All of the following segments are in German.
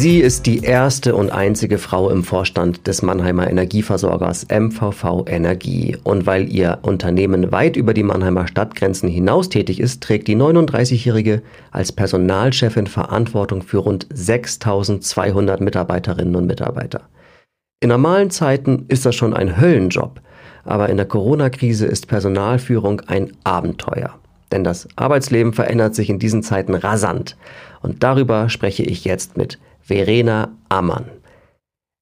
Sie ist die erste und einzige Frau im Vorstand des Mannheimer Energieversorgers MVV Energie. Und weil ihr Unternehmen weit über die Mannheimer Stadtgrenzen hinaus tätig ist, trägt die 39-Jährige als Personalchefin Verantwortung für rund 6200 Mitarbeiterinnen und Mitarbeiter. In normalen Zeiten ist das schon ein Höllenjob, aber in der Corona-Krise ist Personalführung ein Abenteuer. Denn das Arbeitsleben verändert sich in diesen Zeiten rasant. Und darüber spreche ich jetzt mit Verena Ammann.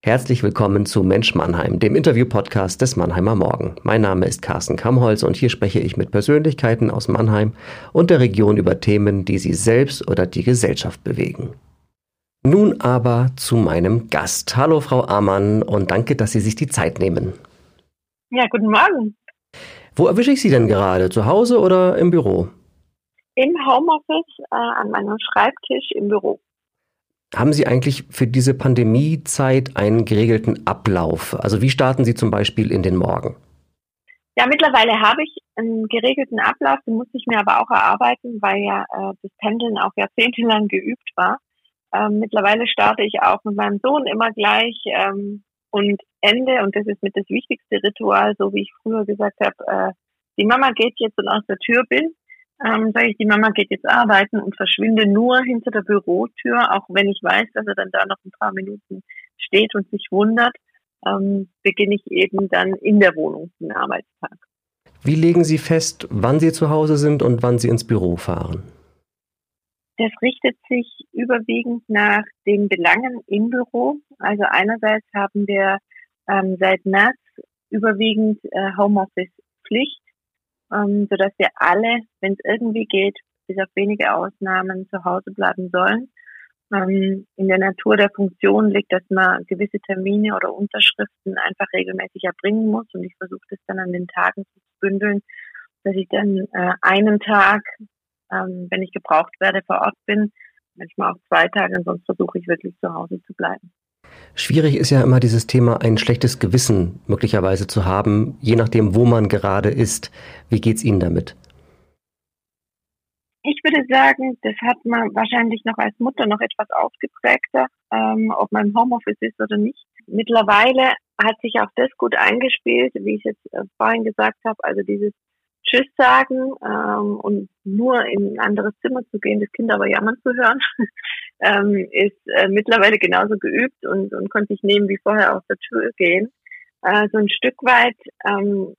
Herzlich willkommen zu Mensch Mannheim, dem Interview-Podcast des Mannheimer Morgen. Mein Name ist Carsten Kamholz und hier spreche ich mit Persönlichkeiten aus Mannheim und der Region über Themen, die sie selbst oder die Gesellschaft bewegen. Nun aber zu meinem Gast. Hallo Frau Ammann und danke, dass Sie sich die Zeit nehmen. Ja, guten Morgen. Wo erwische ich Sie denn gerade? Zu Hause oder im Büro? Im Homeoffice, äh, an meinem Schreibtisch im Büro. Haben Sie eigentlich für diese Pandemiezeit einen geregelten Ablauf? Also wie starten Sie zum Beispiel in den Morgen? Ja, mittlerweile habe ich einen geregelten Ablauf, den muss ich mir aber auch erarbeiten, weil ja äh, das Pendeln auch jahrzehntelang geübt war. Ähm, mittlerweile starte ich auch mit meinem Sohn immer gleich ähm, und Ende, und das ist mit das wichtigste Ritual, so wie ich früher gesagt habe, äh, die Mama geht jetzt und aus der Tür bin, ähm, sage ich, die Mama geht jetzt arbeiten und verschwinde nur hinter der Bürotür, auch wenn ich weiß, dass er dann da noch ein paar Minuten steht und sich wundert, ähm, beginne ich eben dann in der Wohnung den Arbeitstag. Wie legen Sie fest, wann Sie zu Hause sind und wann Sie ins Büro fahren? Das richtet sich überwiegend nach den Belangen im Büro. Also einerseits haben wir ähm, seit März überwiegend äh, Homeoffice-Pflicht ähm, sodass wir alle, wenn es irgendwie geht, bis auf wenige Ausnahmen zu Hause bleiben sollen. Ähm, in der Natur der Funktion liegt, dass man gewisse Termine oder Unterschriften einfach regelmäßig erbringen muss und ich versuche das dann an den Tagen zu bündeln, dass ich dann äh, einen Tag, ähm, wenn ich gebraucht werde, vor Ort bin, manchmal auch zwei Tage, sonst versuche ich wirklich zu Hause zu bleiben. Schwierig ist ja immer dieses Thema, ein schlechtes Gewissen möglicherweise zu haben, je nachdem, wo man gerade ist. Wie geht's Ihnen damit? Ich würde sagen, das hat man wahrscheinlich noch als Mutter noch etwas ausgeprägter, ähm, ob man im Homeoffice ist oder nicht. Mittlerweile hat sich auch das gut eingespielt, wie ich jetzt äh, vorhin gesagt habe, also dieses Tschüss sagen ähm, und nur in ein anderes Zimmer zu gehen, das Kind aber jammern zu hören, ähm, ist äh, mittlerweile genauso geübt und, und konnte ich nehmen wie vorher aus der Tür gehen. Äh, so ein Stück weit ähm,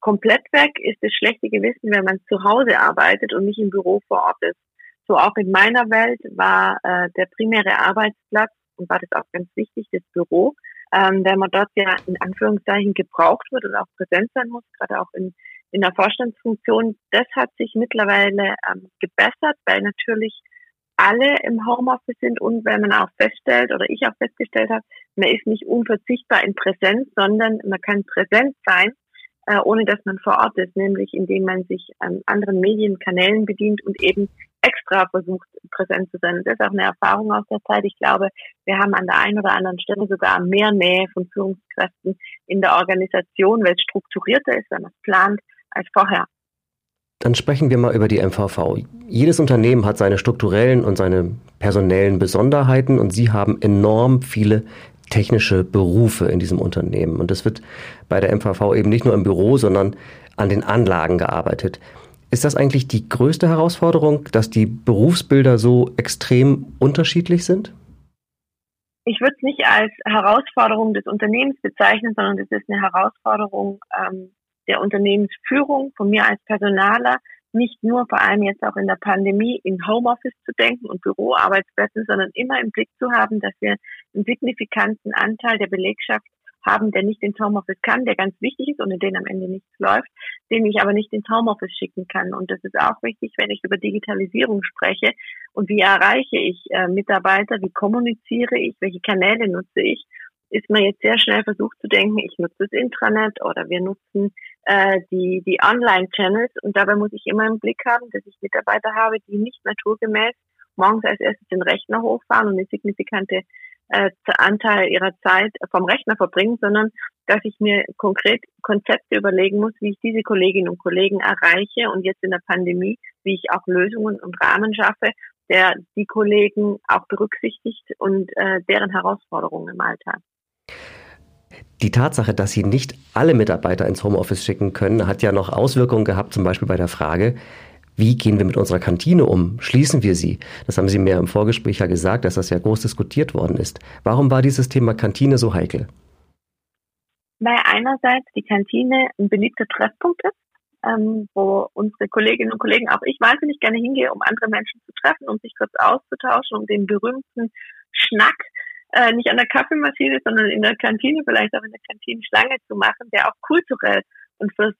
komplett weg ist das schlechte Gewissen, wenn man zu Hause arbeitet und nicht im Büro vor Ort ist. So auch in meiner Welt war äh, der primäre Arbeitsplatz und war das auch ganz wichtig, das Büro, ähm, weil man dort ja in Anführungszeichen gebraucht wird und auch präsent sein muss, gerade auch in in der Vorstandsfunktion, das hat sich mittlerweile ähm, gebessert, weil natürlich alle im Homeoffice sind und wenn man auch feststellt oder ich auch festgestellt habe, man ist nicht unverzichtbar in Präsenz, sondern man kann präsent sein, äh, ohne dass man vor Ort ist, nämlich indem man sich an anderen Medienkanälen bedient und eben extra versucht, präsent zu sein. Das ist auch eine Erfahrung aus der Zeit. Ich glaube, wir haben an der einen oder anderen Stelle sogar mehr Nähe von Führungskräften in der Organisation, weil es strukturierter ist, wenn man es plant, als vorher. Dann sprechen wir mal über die MVV. Jedes Unternehmen hat seine strukturellen und seine personellen Besonderheiten und Sie haben enorm viele technische Berufe in diesem Unternehmen. Und es wird bei der MVV eben nicht nur im Büro, sondern an den Anlagen gearbeitet. Ist das eigentlich die größte Herausforderung, dass die Berufsbilder so extrem unterschiedlich sind? Ich würde es nicht als Herausforderung des Unternehmens bezeichnen, sondern es ist eine Herausforderung ähm, der Unternehmensführung, von mir als Personaler, nicht nur vor allem jetzt auch in der Pandemie in Homeoffice zu denken und Büroarbeitsplätzen, sondern immer im Blick zu haben, dass wir einen signifikanten Anteil der Belegschaft haben, der nicht ins Homeoffice kann, der ganz wichtig ist in den am Ende nichts läuft, den ich aber nicht ins Homeoffice schicken kann. Und das ist auch wichtig, wenn ich über Digitalisierung spreche. Und wie erreiche ich äh, Mitarbeiter, wie kommuniziere ich, welche Kanäle nutze ich ist man jetzt sehr schnell versucht zu denken, ich nutze das Intranet oder wir nutzen äh, die, die Online-Channels und dabei muss ich immer im Blick haben, dass ich Mitarbeiter habe, die nicht naturgemäß morgens als erstes den Rechner hochfahren und eine signifikante äh, Anteil ihrer Zeit vom Rechner verbringen, sondern dass ich mir konkret Konzepte überlegen muss, wie ich diese Kolleginnen und Kollegen erreiche und jetzt in der Pandemie, wie ich auch Lösungen und Rahmen schaffe, der die Kollegen auch berücksichtigt und äh, deren Herausforderungen im Alltag. Die Tatsache, dass Sie nicht alle Mitarbeiter ins Homeoffice schicken können, hat ja noch Auswirkungen gehabt, zum Beispiel bei der Frage, wie gehen wir mit unserer Kantine um? Schließen wir sie? Das haben Sie mir im Vorgespräch ja gesagt, dass das ja groß diskutiert worden ist. Warum war dieses Thema Kantine so heikel? Weil einerseits die Kantine ein beliebter Treffpunkt ist, ähm, wo unsere Kolleginnen und Kollegen, auch ich wahnsinnig gerne hingehe, um andere Menschen zu treffen, um sich kurz auszutauschen, um den berühmten Schnack äh, nicht an der Kaffeemaschine, sondern in der Kantine, vielleicht auch in der Kantine Schlange zu machen, der auch kulturell und fürs,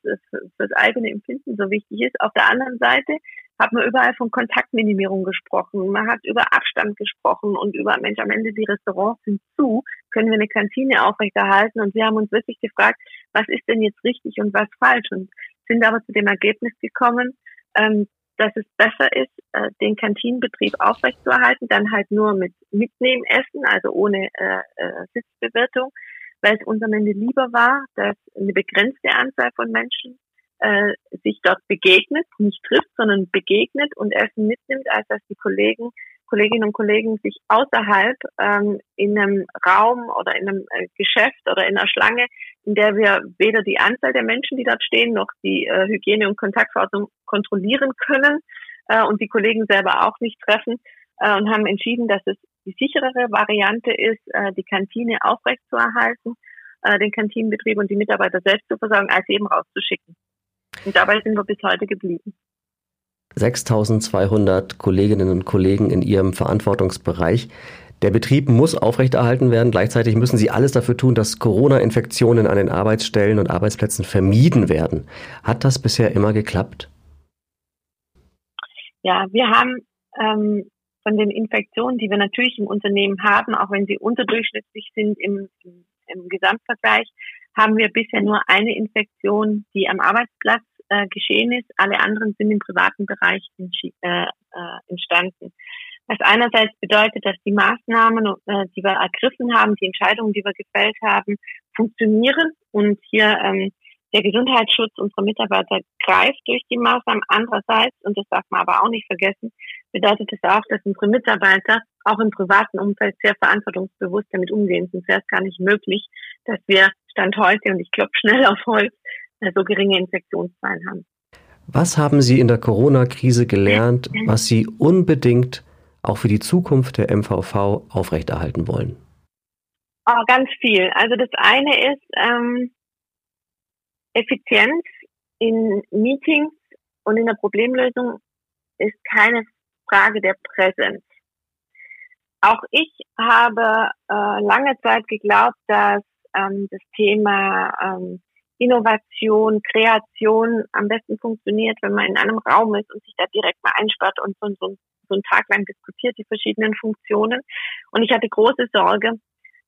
fürs eigene Empfinden so wichtig ist. Auf der anderen Seite hat man überall von Kontaktminimierung gesprochen. Man hat über Abstand gesprochen und über, Mensch, am Ende die Restaurants sind zu, können wir eine Kantine aufrechterhalten? Und wir haben uns wirklich gefragt, was ist denn jetzt richtig und was falsch? Und sind aber zu dem Ergebnis gekommen, ähm, dass es besser ist, äh, den Kantinenbetrieb aufrechtzuerhalten, dann halt nur mit Mitnehmessen, also ohne äh, äh, Sitzbewirtung, weil es uns am Ende lieber war, dass eine begrenzte Anzahl von Menschen äh, sich dort begegnet, nicht trifft, sondern begegnet und Essen mitnimmt, als dass die Kollegen, Kolleginnen und Kollegen sich außerhalb ähm, in einem Raum oder in einem äh, Geschäft oder in einer Schlange, in der wir weder die Anzahl der Menschen, die dort stehen, noch die äh, Hygiene- und Kontaktverordnung kontrollieren können äh, und die Kollegen selber auch nicht treffen äh, und haben entschieden, dass es die sicherere Variante ist, äh, die Kantine aufrechtzuerhalten, äh, den Kantinenbetrieb und die Mitarbeiter selbst zu versorgen, als eben rauszuschicken. Und dabei sind wir bis heute geblieben. 6200 Kolleginnen und Kollegen in ihrem Verantwortungsbereich. Der Betrieb muss aufrechterhalten werden. Gleichzeitig müssen Sie alles dafür tun, dass Corona-Infektionen an den Arbeitsstellen und Arbeitsplätzen vermieden werden. Hat das bisher immer geklappt? Ja, wir haben ähm, von den Infektionen, die wir natürlich im Unternehmen haben, auch wenn sie unterdurchschnittlich sind im, im, Gesamtvergleich, haben wir bisher nur eine Infektion, die am Arbeitsplatz äh, geschehen ist. Alle anderen sind im privaten Bereich äh, äh, entstanden. Was einerseits bedeutet, dass die Maßnahmen, äh, die wir ergriffen haben, die Entscheidungen, die wir gefällt haben, funktionieren und hier ähm, der Gesundheitsschutz unserer Mitarbeiter greift durch die Maßnahmen. Andererseits, und das darf man aber auch nicht vergessen, bedeutet es auch, dass unsere Mitarbeiter auch im privaten Umfeld sehr verantwortungsbewusst damit umgehen. Sonst wäre es gar nicht möglich, dass wir Stand heute, und ich glaube schnell auf Holz, äh, so geringe Infektionszahlen haben. Was haben Sie in der Corona-Krise gelernt, was Sie unbedingt auch für die Zukunft der MVV aufrechterhalten wollen? Oh, ganz viel. Also das eine ist ähm, Effizienz in Meetings und in der Problemlösung ist keine Frage der Präsenz. Auch ich habe äh, lange Zeit geglaubt, dass ähm, das Thema ähm, Innovation, Kreation am besten funktioniert, wenn man in einem Raum ist und sich da direkt mal einsperrt und so, so, so einen Tag lang diskutiert die verschiedenen Funktionen. Und ich hatte große Sorge,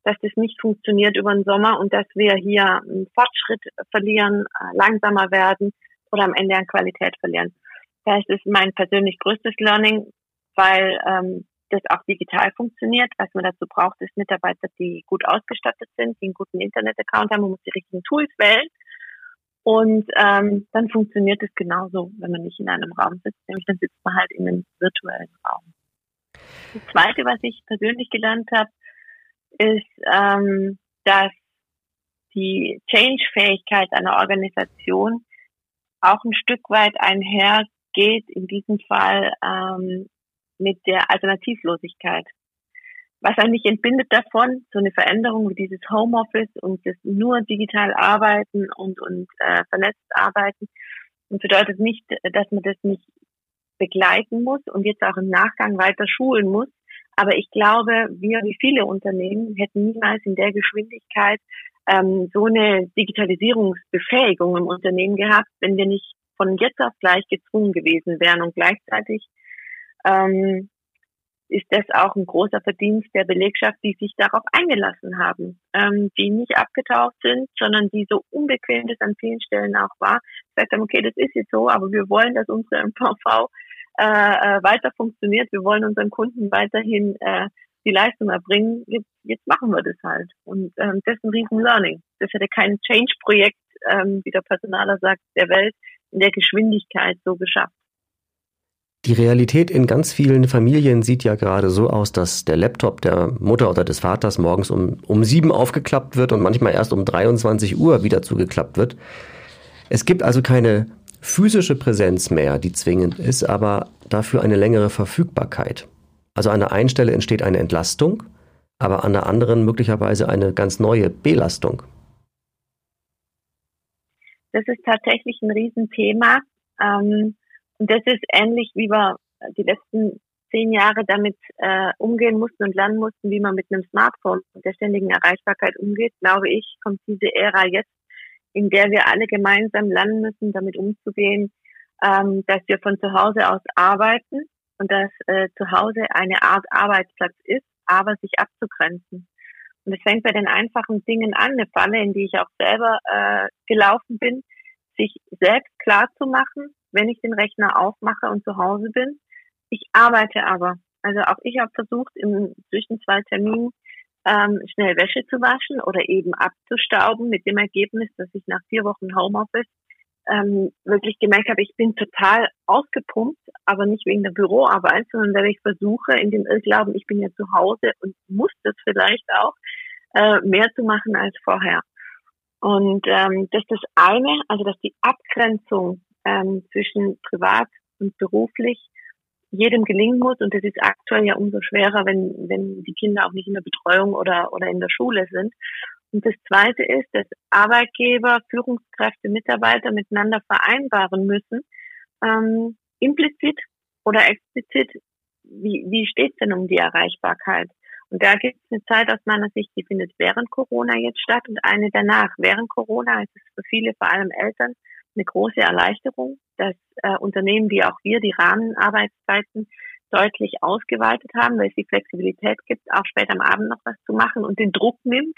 dass das nicht funktioniert über den Sommer und dass wir hier einen Fortschritt verlieren, äh, langsamer werden oder am Ende an Qualität verlieren. Das ist mein persönlich größtes Learning, weil ähm, das auch digital funktioniert. Was man dazu braucht, ist Mitarbeiter, die gut ausgestattet sind, die einen guten Internet-Account haben. Man muss die richtigen Tools wählen. Und ähm, dann funktioniert es genauso, wenn man nicht in einem Raum sitzt. Nämlich dann sitzt man halt in einem virtuellen Raum. Das Zweite, was ich persönlich gelernt habe, ist, ähm, dass die Change-Fähigkeit einer Organisation auch ein Stück weit einhergeht, in diesem Fall ähm, mit der Alternativlosigkeit. Was eigentlich entbindet davon, so eine Veränderung wie dieses Homeoffice und das nur digital arbeiten und, und äh, vernetzt arbeiten und bedeutet nicht, dass man das nicht begleiten muss und jetzt auch im Nachgang weiter schulen muss. Aber ich glaube, wir wie viele Unternehmen hätten niemals in der Geschwindigkeit ähm, so eine Digitalisierungsbefähigung im Unternehmen gehabt, wenn wir nicht von jetzt auf gleich gezwungen gewesen wären. Und gleichzeitig ähm, ist das auch ein großer Verdienst der Belegschaft, die sich darauf eingelassen haben, ähm, die nicht abgetaucht sind, sondern die so unbequem das an vielen Stellen auch war, gesagt haben, okay, das ist jetzt so, aber wir wollen, dass unsere MVV äh, äh, weiter funktioniert, wir wollen unseren Kunden weiterhin äh, die Leistung erbringen, jetzt, jetzt machen wir das halt. Und ähm, das ist ein riesen Learning. Das hätte kein Change-Projekt, ähm, wie der Personaler sagt, der Welt in der Geschwindigkeit so geschafft. Die Realität in ganz vielen Familien sieht ja gerade so aus, dass der Laptop der Mutter oder des Vaters morgens um, um sieben aufgeklappt wird und manchmal erst um 23 Uhr wieder zugeklappt wird. Es gibt also keine physische Präsenz mehr, die zwingend ist, aber dafür eine längere Verfügbarkeit. Also an der einen Stelle entsteht eine Entlastung, aber an der anderen möglicherweise eine ganz neue Belastung. Das ist tatsächlich ein Riesenthema. Ähm, das ist ähnlich, wie wir die letzten zehn Jahre damit äh, umgehen mussten und lernen mussten, wie man mit einem Smartphone und der ständigen Erreichbarkeit umgeht, glaube ich, kommt diese Ära jetzt, in der wir alle gemeinsam lernen müssen, damit umzugehen, ähm, dass wir von zu Hause aus arbeiten und dass äh, zu Hause eine Art Arbeitsplatz ist, aber sich abzugrenzen. Und es fängt bei den einfachen Dingen an, eine Falle, in die ich auch selber äh, gelaufen bin, sich selbst klar zu machen, wenn ich den Rechner aufmache und zu Hause bin. Ich arbeite aber. Also auch ich habe versucht, im, zwischen zwei Terminen ähm, schnell Wäsche zu waschen oder eben abzustauben, mit dem Ergebnis, dass ich nach vier Wochen Homeoffice ähm, wirklich gemerkt habe, ich bin total ausgepumpt, aber nicht wegen der Büroarbeit, sondern weil ich versuche, in dem Irrglauben, ich bin ja zu Hause und muss das vielleicht auch, äh, mehr zu machen als vorher. Und ähm, das ist das eine, also dass die Abgrenzung ähm, zwischen privat und beruflich jedem gelingen muss. Und das ist aktuell ja umso schwerer, wenn, wenn die Kinder auch nicht in der Betreuung oder, oder in der Schule sind. Und das Zweite ist, dass Arbeitgeber, Führungskräfte, Mitarbeiter miteinander vereinbaren müssen, ähm, implizit oder explizit, wie, wie steht denn um die Erreichbarkeit? Und da gibt es eine Zeit aus meiner Sicht, die findet während Corona jetzt statt und eine danach. Während Corona ist es für viele, vor allem Eltern, eine große Erleichterung, dass äh, Unternehmen wie auch wir die Rahmenarbeitszeiten deutlich ausgeweitet haben, weil es die Flexibilität gibt, auch später am Abend noch was zu machen und den Druck nimmt,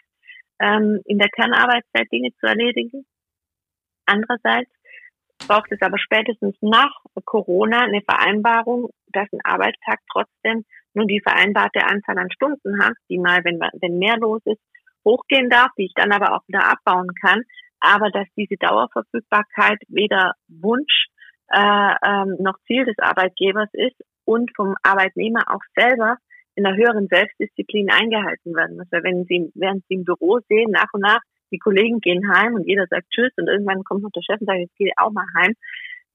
ähm, in der Kernarbeitszeit Dinge zu erledigen. Andererseits braucht es aber spätestens nach Corona eine Vereinbarung, dass ein Arbeitstag trotzdem nur die vereinbarte Anzahl an Stunden hat, die mal, wenn, wenn mehr los ist, hochgehen darf, die ich dann aber auch wieder abbauen kann, aber dass diese Dauerverfügbarkeit weder Wunsch äh, ähm, noch Ziel des Arbeitgebers ist und vom Arbeitnehmer auch selber in einer höheren Selbstdisziplin eingehalten werden muss. Weil wenn Sie, während Sie im Büro sehen, nach und nach, die Kollegen gehen heim und jeder sagt Tschüss und irgendwann kommt noch der Chef und sagt, jetzt gehe ich auch mal heim,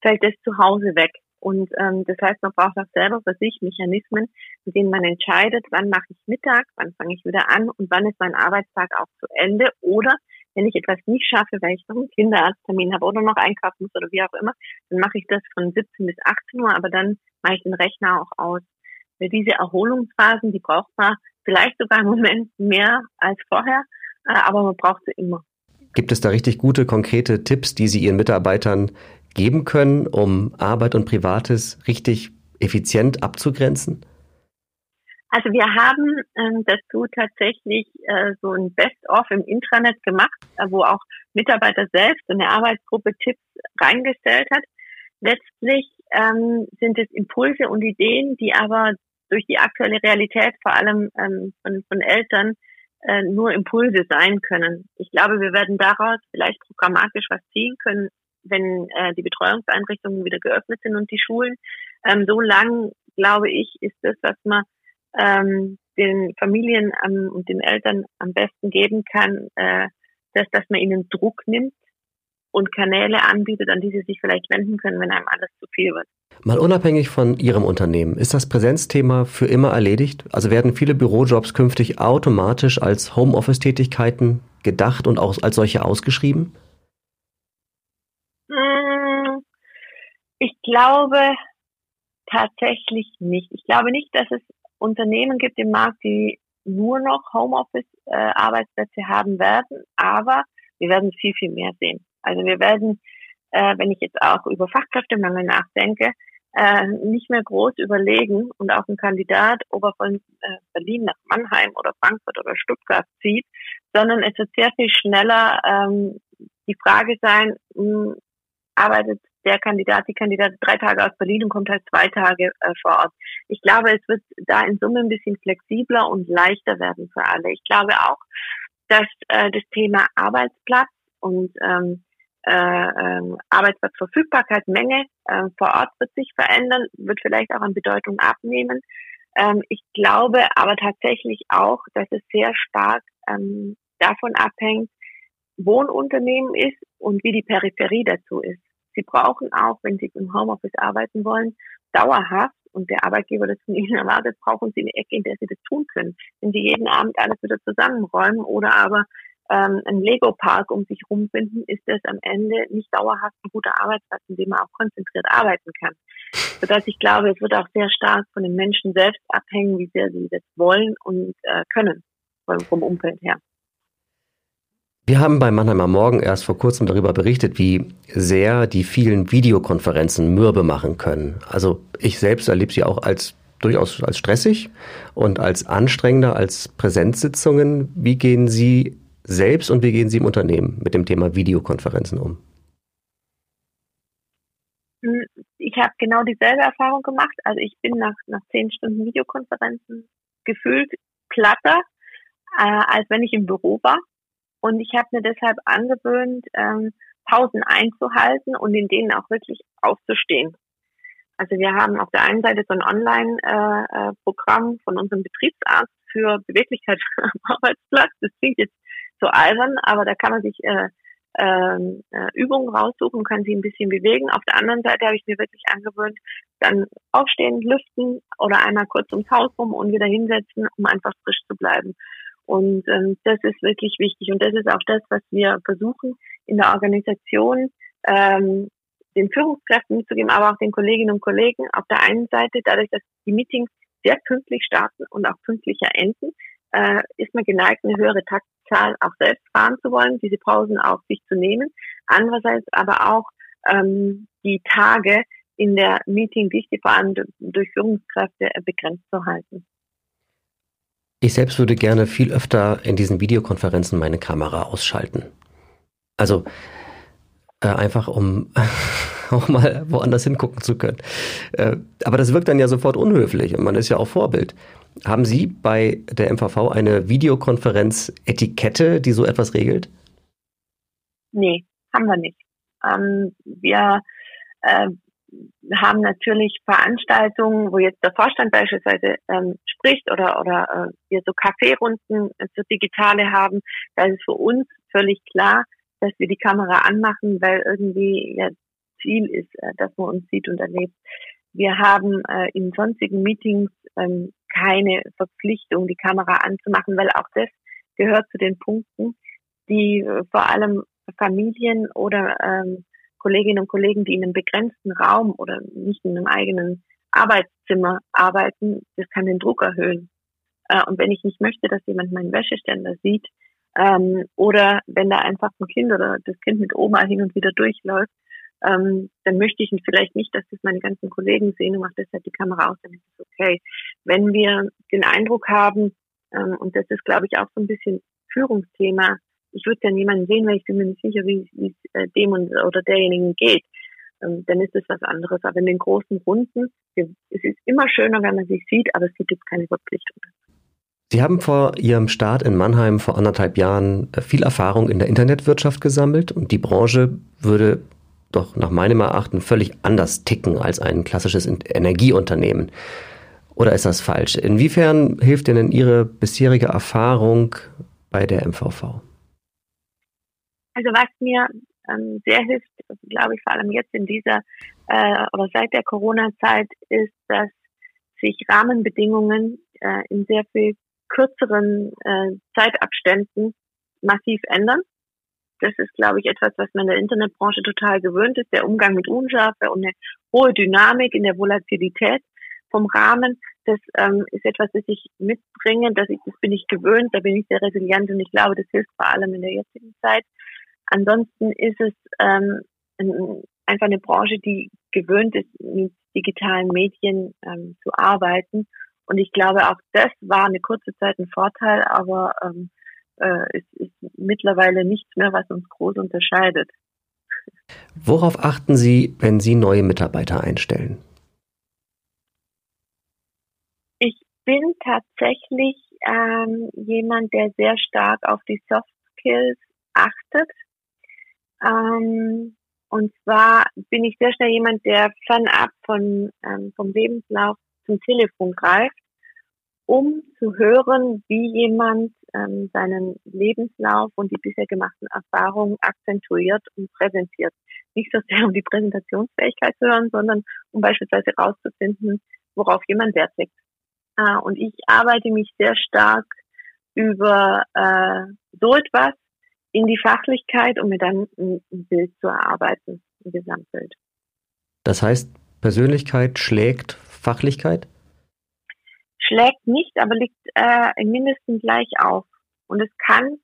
fällt das zu Hause weg. Und ähm, das heißt, man braucht auch selber für sich Mechanismen, mit denen man entscheidet, wann mache ich Mittag, wann fange ich wieder an und wann ist mein Arbeitstag auch zu Ende. Oder wenn ich etwas nicht schaffe, weil ich noch einen Kinderarzttermin habe oder noch einkaufen muss oder wie auch immer, dann mache ich das von 17 bis 18 Uhr, aber dann mache ich den Rechner auch aus. Weil diese Erholungsphasen, die braucht man vielleicht sogar im Moment mehr als vorher, äh, aber man braucht sie immer. Gibt es da richtig gute, konkrete Tipps, die Sie Ihren Mitarbeitern geben können, um Arbeit und Privates richtig effizient abzugrenzen? Also wir haben ähm, dazu tatsächlich äh, so ein Best-of im Intranet gemacht, äh, wo auch Mitarbeiter selbst und eine Arbeitsgruppe Tipps reingestellt hat. Letztlich ähm, sind es Impulse und Ideen, die aber durch die aktuelle Realität vor allem ähm, von, von Eltern äh, nur Impulse sein können. Ich glaube, wir werden daraus vielleicht programmatisch was ziehen können, wenn äh, die Betreuungseinrichtungen wieder geöffnet sind und die Schulen. Ähm, so lang, glaube ich, ist das, was man ähm, den Familien ähm, und den Eltern am besten geben kann, äh, dass, dass man ihnen Druck nimmt und Kanäle anbietet, an die sie sich vielleicht wenden können, wenn einem alles zu viel wird. Mal unabhängig von Ihrem Unternehmen, ist das Präsenzthema für immer erledigt? Also werden viele Bürojobs künftig automatisch als Homeoffice-Tätigkeiten gedacht und auch als solche ausgeschrieben? Hm, ich glaube tatsächlich nicht. Ich glaube nicht, dass es Unternehmen gibt im Markt, die nur noch Homeoffice-Arbeitsplätze äh, haben werden, aber wir werden viel, viel mehr sehen. Also wir werden, äh, wenn ich jetzt auch über Fachkräftemangel nachdenke, äh, nicht mehr groß überlegen und auch ein Kandidat, ob er von äh, Berlin nach Mannheim oder Frankfurt oder Stuttgart zieht, sondern es wird sehr viel schneller ähm, die Frage sein, mh, hm, arbeitet der Kandidat, die Kandidat drei Tage aus Berlin und kommt halt zwei Tage äh, vor Ort. Ich glaube, es wird da in Summe ein bisschen flexibler und leichter werden für alle. Ich glaube auch, dass äh, das Thema Arbeitsplatz und ähm, äh, äh, Arbeitsplatzverfügbarkeit, Menge äh, vor Ort wird sich verändern, wird vielleicht auch an Bedeutung abnehmen. Ähm, ich glaube aber tatsächlich auch, dass es sehr stark ähm, davon abhängt, wo ein Unternehmen ist und wie die Peripherie dazu ist. Sie brauchen auch, wenn Sie im Homeoffice arbeiten wollen, dauerhaft und der Arbeitgeber das von Ihnen erwartet, brauchen Sie eine Ecke, in der Sie das tun können. Wenn Sie jeden Abend alles wieder zusammenräumen oder aber ähm, einen Lego-Park um sich rumfinden, ist das am Ende nicht dauerhaft ein guter Arbeitsplatz, in dem man auch konzentriert arbeiten kann. Sodass ich glaube, es wird auch sehr stark von den Menschen selbst abhängen, wie sehr sie das wollen und äh, können vom, vom Umfeld her. Wir haben bei Mannheimer Morgen erst vor kurzem darüber berichtet, wie sehr die vielen Videokonferenzen mürbe machen können. Also ich selbst erlebe sie auch als durchaus als stressig und als anstrengender als Präsenzsitzungen. Wie gehen Sie selbst und wie gehen Sie im Unternehmen mit dem Thema Videokonferenzen um? Hm, ich habe genau dieselbe Erfahrung gemacht. Also ich bin nach, nach zehn Stunden Videokonferenzen gefühlt platter, äh, als wenn ich im Büro war. Und ich habe mir deshalb angewöhnt, ähm, Pausen einzuhalten und in denen auch wirklich aufzustehen. Also wir haben auf der einen Seite so ein Online-Programm äh, äh von unserem Betriebsarzt für Beweglichkeit am Arbeitsplatz. Das klingt jetzt so albern, aber da kann man sich äh, ähm, äh, Übungen raussuchen kann sich ein bisschen bewegen. Auf der anderen Seite habe ich mir wirklich angewöhnt, dann aufstehen, lüften oder einmal kurz ums Haus rum und wieder hinsetzen, um einfach frisch zu bleiben. Und ähm, das ist wirklich wichtig. Und das ist auch das, was wir versuchen in der Organisation ähm, den Führungskräften mitzugeben, aber auch den Kolleginnen und Kollegen. Auf der einen Seite, dadurch, dass die Meetings sehr pünktlich starten und auch pünktlicher enden, äh, ist man geneigt, eine höhere Taktzahl auch selbst fahren zu wollen, diese Pausen auf sich zu nehmen. Andererseits aber auch ähm, die Tage in der Meeting-Dichte vor allem durch Führungskräfte begrenzt zu halten. Ich selbst würde gerne viel öfter in diesen Videokonferenzen meine Kamera ausschalten. Also äh, einfach um auch mal woanders hingucken zu können. Äh, aber das wirkt dann ja sofort unhöflich und man ist ja auch Vorbild. Haben Sie bei der MVV eine Videokonferenz-Etikette, die so etwas regelt? Nee, haben wir nicht. Ähm, wir äh, haben natürlich Veranstaltungen, wo jetzt der Vorstand beispielsweise ähm, spricht oder, oder äh, wir so Kaffeerunden äh, so digitale haben. Da ist für uns völlig klar, dass wir die Kamera anmachen, weil irgendwie ja Ziel ist, äh, dass man uns sieht und erlebt. Wir haben äh, in sonstigen Meetings ähm, keine Verpflichtung, die Kamera anzumachen, weil auch das gehört zu den Punkten, die äh, vor allem Familien oder ähm, Kolleginnen und Kollegen, die in einem begrenzten Raum oder nicht in einem eigenen Arbeitszimmer arbeiten, das kann den Druck erhöhen. Äh, und wenn ich nicht möchte, dass jemand meinen Wäscheständer sieht, ähm, oder wenn da einfach ein Kind oder das Kind mit Oma hin und wieder durchläuft, ähm, dann möchte ich vielleicht nicht, dass das meine ganzen Kollegen sehen und mache deshalb die Kamera aus, dann ist es okay. Wenn wir den Eindruck haben, ähm, und das ist, glaube ich, auch so ein bisschen Führungsthema, ich würde ja niemanden sehen, weil ich bin mir nicht sicher, wie es äh, dem und, oder derjenigen geht. Ähm, dann ist es was anderes. Aber in den großen Runden, es ist immer schöner, wenn man sich sieht, aber es gibt keine Verpflichtung. Sie haben vor Ihrem Start in Mannheim vor anderthalb Jahren äh, viel Erfahrung in der Internetwirtschaft gesammelt und die Branche würde doch nach meinem Erachten völlig anders ticken als ein klassisches Energieunternehmen. Oder ist das falsch? Inwiefern hilft Ihnen Ihre bisherige Erfahrung bei der MVV? Also was mir ähm, sehr hilft, glaube ich, vor allem jetzt in dieser äh, oder seit der Corona-Zeit, ist, dass sich Rahmenbedingungen äh, in sehr viel kürzeren äh, Zeitabständen massiv ändern. Das ist, glaube ich, etwas, was man in der Internetbranche total gewöhnt ist. Der Umgang mit Unschärfe und eine hohe Dynamik in der Volatilität vom Rahmen. Das ähm, ist etwas, das ich mitbringe. Das, ich, das bin ich gewöhnt. Da bin ich sehr resilient und ich glaube, das hilft vor allem in der jetzigen Zeit. Ansonsten ist es ähm, einfach eine Branche, die gewöhnt ist, mit digitalen Medien ähm, zu arbeiten. Und ich glaube, auch das war eine kurze Zeit ein Vorteil, aber ähm, äh, es ist mittlerweile nichts mehr, was uns groß unterscheidet. Worauf achten Sie, wenn Sie neue Mitarbeiter einstellen? Ich bin tatsächlich ähm, jemand, der sehr stark auf die Soft Skills achtet. Ähm, und zwar bin ich sehr schnell jemand, der fernab von, ähm, vom Lebenslauf zum Telefon greift, um zu hören, wie jemand ähm, seinen Lebenslauf und die bisher gemachten Erfahrungen akzentuiert und präsentiert. Nicht so sehr um die Präsentationsfähigkeit zu hören, sondern um beispielsweise herauszufinden, worauf jemand Wert legt. Äh, und ich arbeite mich sehr stark über äh, so etwas in die Fachlichkeit, um mir dann ein, Bild zu erarbeiten, ein Gesamtbild. Das heißt, Persönlichkeit schlägt Fachlichkeit? Schlägt nicht, aber liegt äh, im Mindesten gleich auf. Und es kann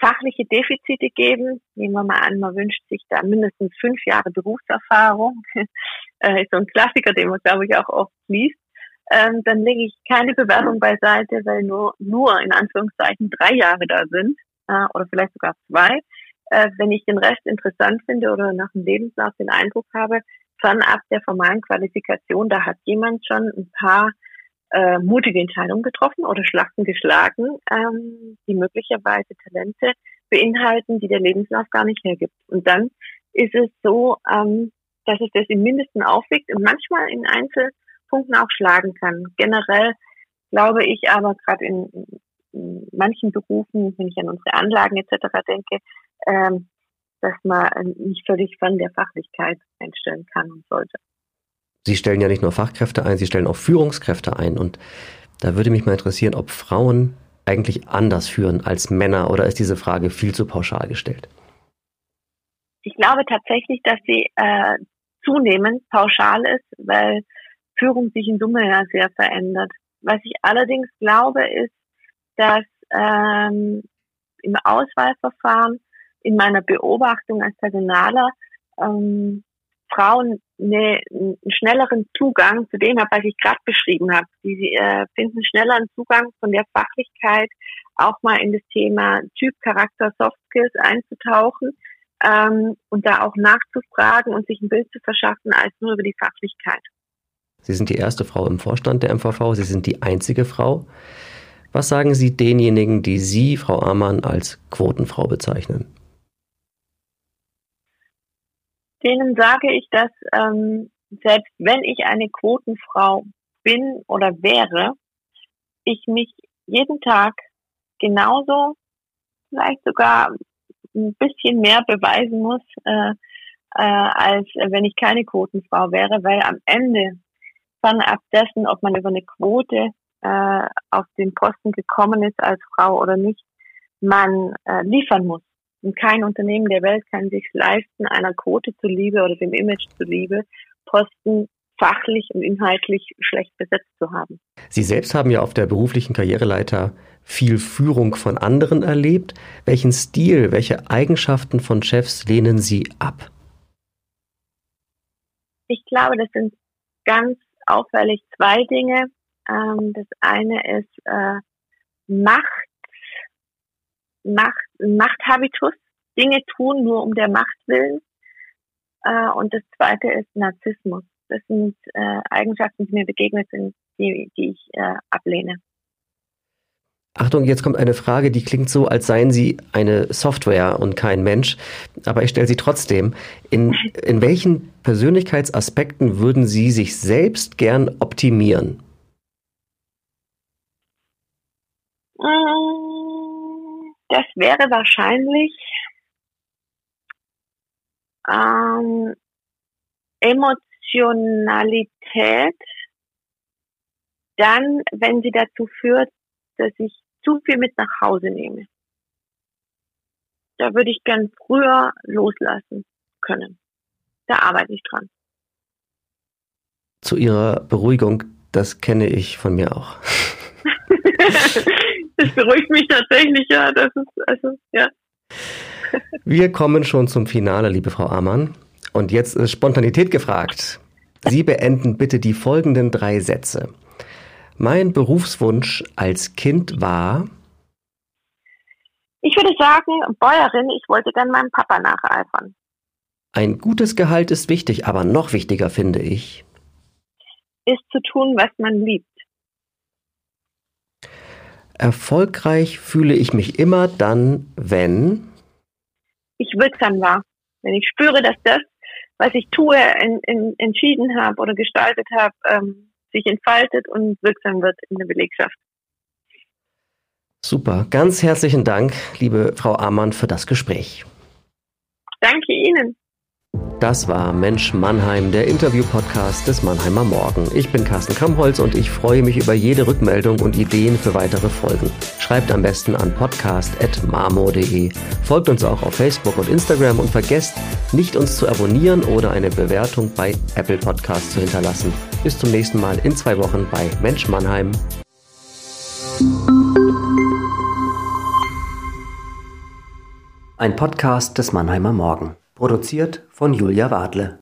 fachliche Defizite geben. Nehmen wir mal an, man wünscht sich da mindestens fünf Jahre Berufserfahrung. äh, ist so ein Klassiker, den man, glaube ich, auch oft liest. Ähm, dann lege ich keine Bewerbung beiseite, weil nur, nur in Anführungszeichen drei Jahre da sind äh, oder vielleicht sogar zwei. Äh, wenn ich den Rest interessant finde oder nach dem Lebenslauf den Eindruck habe, fernab der formalen Qualifikation, da hat jemand schon ein paar äh, mutige Entscheidungen getroffen oder Schlachten geschlagen, ähm, die möglicherweise Talente beinhalten, die der Lebenslauf gar nicht hergibt. Und dann ist es so, ähm, dass es das im Mindesten aufwiegt und manchmal in Einzelpunkten auch schlagen kann. Generell glaube ich aber gerade in, in, manchen Berufen, wenn ich an unsere Anlagen etc. denke, ähm, dass man nicht völlig von der Fachlichkeit einstellen kann und sollte. Sie stellen ja nicht nur Fachkräfte ein, Sie stellen auch Führungskräfte ein. Und da würde mich mal interessieren, ob Frauen eigentlich anders führen als Männer oder ist diese Frage viel zu pauschal gestellt? Ich glaube tatsächlich, dass sie äh, zunehmend pauschal ist, weil Führung sich in Summe ja sehr verändert. Was ich allerdings glaube, ist, dass ähm, im Auswahlverfahren in meiner Beobachtung als Personaler ähm, Frauen eine, einen schnelleren Zugang zu dem was ich gerade beschrieben habe. Die äh, finden schneller einen Zugang von der Fachlichkeit, auch mal in das Thema Typ, Charakter, Soft Skills einzutauchen ähm, und da auch nachzufragen und sich ein Bild zu verschaffen, als nur über die Fachlichkeit. Sie sind die erste Frau im Vorstand der MVV, Sie sind die einzige Frau. Was sagen Sie denjenigen, die Sie, Frau Amann, als Quotenfrau bezeichnen? denen sage ich, dass ähm, selbst wenn ich eine Quotenfrau bin oder wäre, ich mich jeden Tag genauso, vielleicht sogar ein bisschen mehr beweisen muss, äh, äh, als wenn ich keine Quotenfrau wäre, weil am Ende von ab dessen, ob man über eine Quote äh, auf den Posten gekommen ist als Frau oder nicht, man äh, liefern muss. Und kein Unternehmen der Welt kann sich leisten, einer Quote zuliebe oder dem Image zuliebe, Posten fachlich und inhaltlich schlecht besetzt zu haben. Sie selbst haben ja auf der beruflichen Karriereleiter viel Führung von anderen erlebt. Welchen Stil, welche Eigenschaften von Chefs lehnen Sie ab? Ich glaube, das sind ganz auffällig zwei Dinge. Ähm, das eine ist äh, Macht Macht, Machthabitus, Dinge tun nur um der Macht willen. Äh, und das zweite ist Narzissmus. Das sind äh, Eigenschaften, die mir begegnet sind, die, die ich äh, ablehne. Achtung, jetzt kommt eine Frage, die klingt so, als seien Sie eine Software und kein Mensch. Aber ich stelle sie trotzdem. In, in welchen Persönlichkeitsaspekten würden Sie sich selbst gern optimieren? Ähm, das wäre wahrscheinlich ähm, Emotionalität, dann, wenn sie dazu führt, dass ich zu viel mit nach Hause nehme. Da würde ich gern früher loslassen können. Da arbeite ich dran. Zu Ihrer Beruhigung, das kenne ich von mir auch. das beruhigt mich tatsächlich, ja. Das ist, also, ja. Wir kommen schon zum Finale, liebe Frau Amann. Und jetzt ist Spontanität gefragt. Sie beenden bitte die folgenden drei Sätze. Mein Berufswunsch als Kind war. Ich würde sagen, Bäuerin, ich wollte dann meinem Papa nacheifern. Ein gutes Gehalt ist wichtig, aber noch wichtiger finde ich. Ist zu tun, was man liebt. Erfolgreich fühle ich mich immer dann, wenn ich wirksam war. Wenn ich spüre, dass das, was ich tue, in, in, entschieden habe oder gestaltet habe, ähm, sich entfaltet und wirksam wird in der Belegschaft. Super. Ganz herzlichen Dank, liebe Frau Amann, für das Gespräch. Danke Ihnen. Das war Mensch Mannheim, der Interview-Podcast des Mannheimer Morgen. Ich bin Carsten Kammholz und ich freue mich über jede Rückmeldung und Ideen für weitere Folgen. Schreibt am besten an podcast.marmo.de. Folgt uns auch auf Facebook und Instagram und vergesst nicht uns zu abonnieren oder eine Bewertung bei Apple Podcasts zu hinterlassen. Bis zum nächsten Mal in zwei Wochen bei Mensch Mannheim. Ein Podcast des Mannheimer Morgen. Produziert von Julia Wadle.